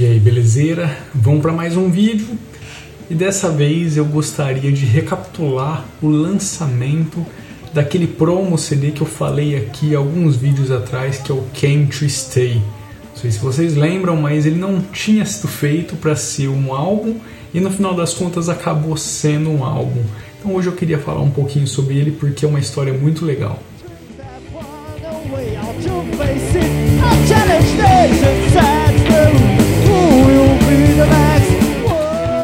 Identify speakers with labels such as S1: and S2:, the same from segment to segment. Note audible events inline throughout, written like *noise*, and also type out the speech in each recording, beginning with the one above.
S1: E aí, belezeira? Vamos para mais um vídeo e dessa vez eu gostaria de recapitular o lançamento daquele promo CD que eu falei aqui alguns vídeos atrás, que é o Came to Stay. Não sei se vocês lembram, mas ele não tinha sido feito para ser um álbum e no final das contas acabou sendo um álbum. Então hoje eu queria falar um pouquinho sobre ele porque é uma história muito legal.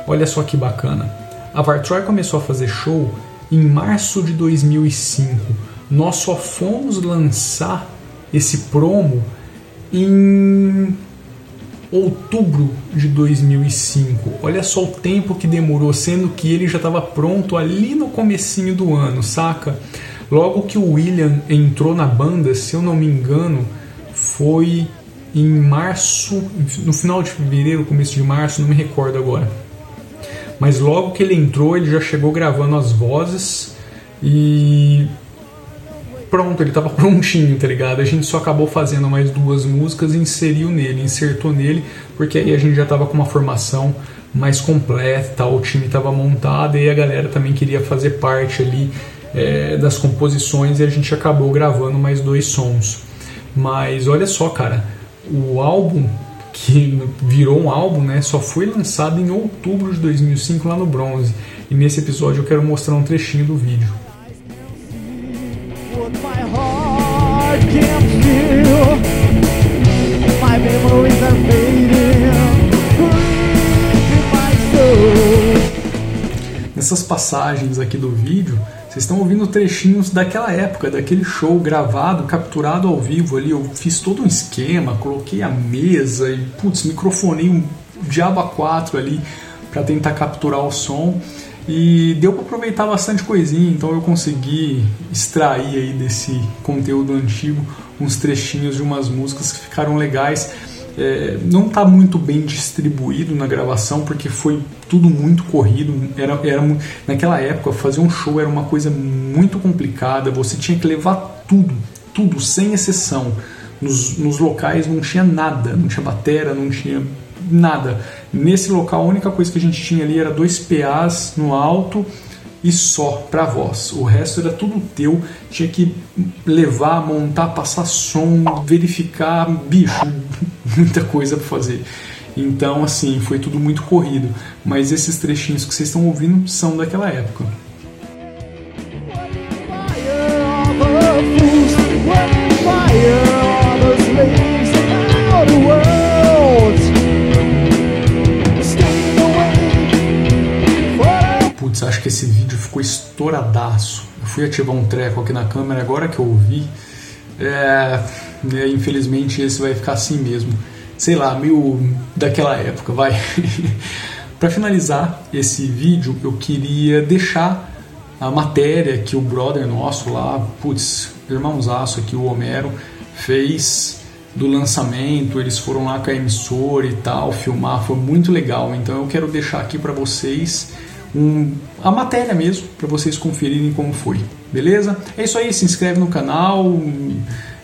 S1: Olha só que bacana. A Vartroy começou a fazer show em março de 2005. Nós só fomos lançar esse promo em outubro de 2005. Olha só o tempo que demorou, sendo que ele já estava pronto ali no comecinho do ano, saca? Logo que o William entrou na banda, se eu não me engano, foi em março, no final de fevereiro, começo de março, não me recordo agora. Mas logo que ele entrou, ele já chegou gravando as vozes e pronto, ele estava *laughs* prontinho, tá ligado? A gente só acabou fazendo mais duas músicas e inseriu nele, insertou nele, porque aí a gente já estava com uma formação mais completa, o time estava montado e a galera também queria fazer parte ali é, das composições e a gente acabou gravando mais dois sons. Mas olha só, cara, o álbum que virou um álbum, né, só foi lançado em outubro de 2005 lá no Bronze. E nesse episódio eu quero mostrar um trechinho do vídeo. Nessas passagens aqui do vídeo, vocês estão ouvindo trechinhos daquela época, daquele show gravado, capturado ao vivo ali. Eu fiz todo um esquema, coloquei a mesa e, putz, microfonei um diabo a quatro ali para tentar capturar o som. E deu para aproveitar bastante coisinha, então eu consegui extrair aí desse conteúdo antigo uns trechinhos de umas músicas que ficaram legais é, não está muito bem distribuído na gravação porque foi tudo muito corrido. Era, era naquela época fazer um show era uma coisa muito complicada. Você tinha que levar tudo, tudo sem exceção. Nos, nos locais não tinha nada, não tinha batera, não tinha nada. Nesse local a única coisa que a gente tinha ali era dois PAs no alto e só para voz. O resto era tudo teu, tinha que levar, montar, passar som, verificar, bicho, *laughs* muita coisa para fazer. Então, assim, foi tudo muito corrido. Mas esses trechinhos que vocês estão ouvindo são daquela época. Que esse vídeo ficou estouradaço. Eu fui ativar um treco aqui na câmera agora que eu ouvi. É, né, infelizmente esse vai ficar assim mesmo. Sei lá, meio daquela época, vai. *laughs* Para finalizar esse vídeo, eu queria deixar a matéria que o brother nosso lá, putz, irmãozaço aqui, o Homero, fez do lançamento. Eles foram lá com a emissora e tal, filmar, foi muito legal. Então eu quero deixar aqui para vocês um, a matéria mesmo, para vocês conferirem como foi. Beleza? É isso aí, se inscreve no canal,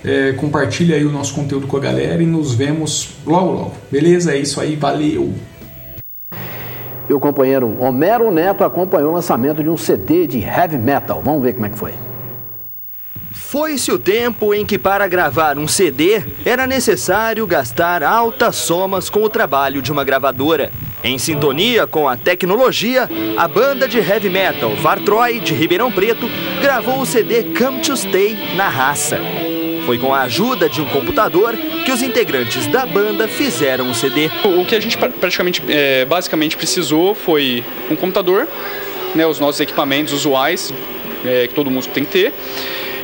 S1: é, compartilha aí o nosso conteúdo com a galera e nos vemos logo logo. Beleza? É isso aí, valeu!
S2: E o companheiro Homero Neto acompanhou o lançamento de um CD de heavy metal. Vamos ver como é que foi.
S3: Foi-se o tempo em que, para gravar um CD, era necessário gastar altas somas com o trabalho de uma gravadora. Em sintonia com a tecnologia, a banda de heavy metal Vartroy, de Ribeirão Preto, gravou o CD Come to Stay na raça. Foi com a ajuda de um computador que os integrantes da banda fizeram o CD.
S4: O que a gente praticamente, é, basicamente precisou foi um computador, né, os nossos equipamentos usuais é, que todo músico tem que ter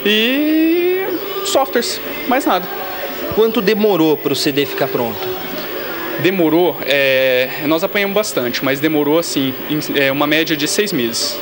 S4: e softwares, mais nada.
S5: Quanto demorou para o CD ficar pronto?
S4: Demorou, é, nós apanhamos bastante, mas demorou assim, é, uma média de seis meses.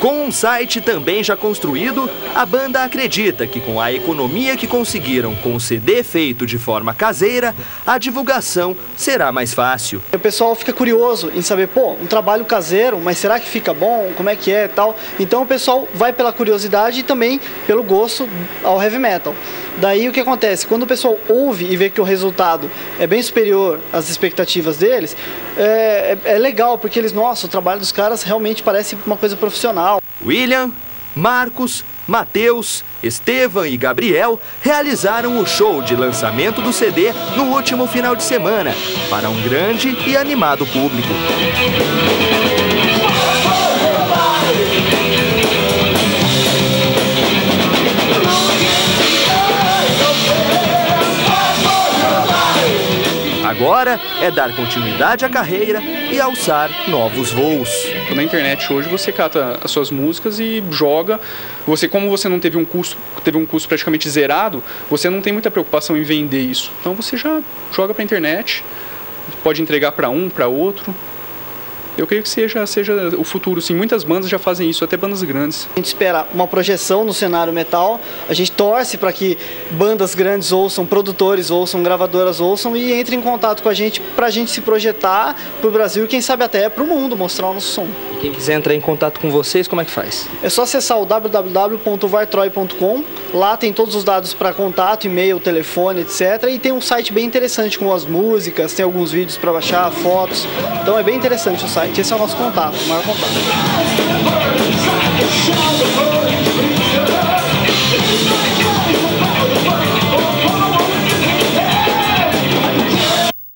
S3: Com um site também já construído, a banda acredita que com a economia que conseguiram com o CD feito de forma caseira, a divulgação será mais fácil.
S6: O pessoal fica curioso em saber, pô, um trabalho caseiro, mas será que fica bom? Como é que é tal? Então o pessoal vai pela curiosidade e também pelo gosto ao heavy metal. Daí o que acontece? Quando o pessoal ouve e vê que o resultado é bem superior às expectativas deles, é, é, é legal, porque eles, nossa, o trabalho dos caras realmente parece uma coisa profissional.
S3: William, Marcos, Mateus, Estevam e Gabriel realizaram o show de lançamento do CD no último final de semana para um grande e animado público. Agora é dar continuidade à carreira e alçar novos voos.
S4: Na internet hoje você cata as suas músicas e joga. Você, como você não teve um custo, teve um custo praticamente zerado, você não tem muita preocupação em vender isso. Então você já joga para a internet, pode entregar para um, para outro eu creio que seja, seja o futuro. Sim, muitas bandas já fazem isso, até bandas grandes.
S6: A gente espera uma projeção no cenário metal, a gente torce para que bandas grandes ouçam, produtores ouçam, gravadoras ouçam e entrem em contato com a gente para a gente se projetar para o Brasil e quem sabe até para o mundo mostrar o nosso som.
S5: E quem quiser entrar em contato com vocês, como é que faz?
S6: É só acessar o www.vartroy.com, lá tem todos os dados para contato, e-mail, telefone, etc. E tem um site bem interessante com as músicas, tem alguns vídeos para baixar, fotos. Então é bem interessante o site. Esse é o nosso contato, o maior contato.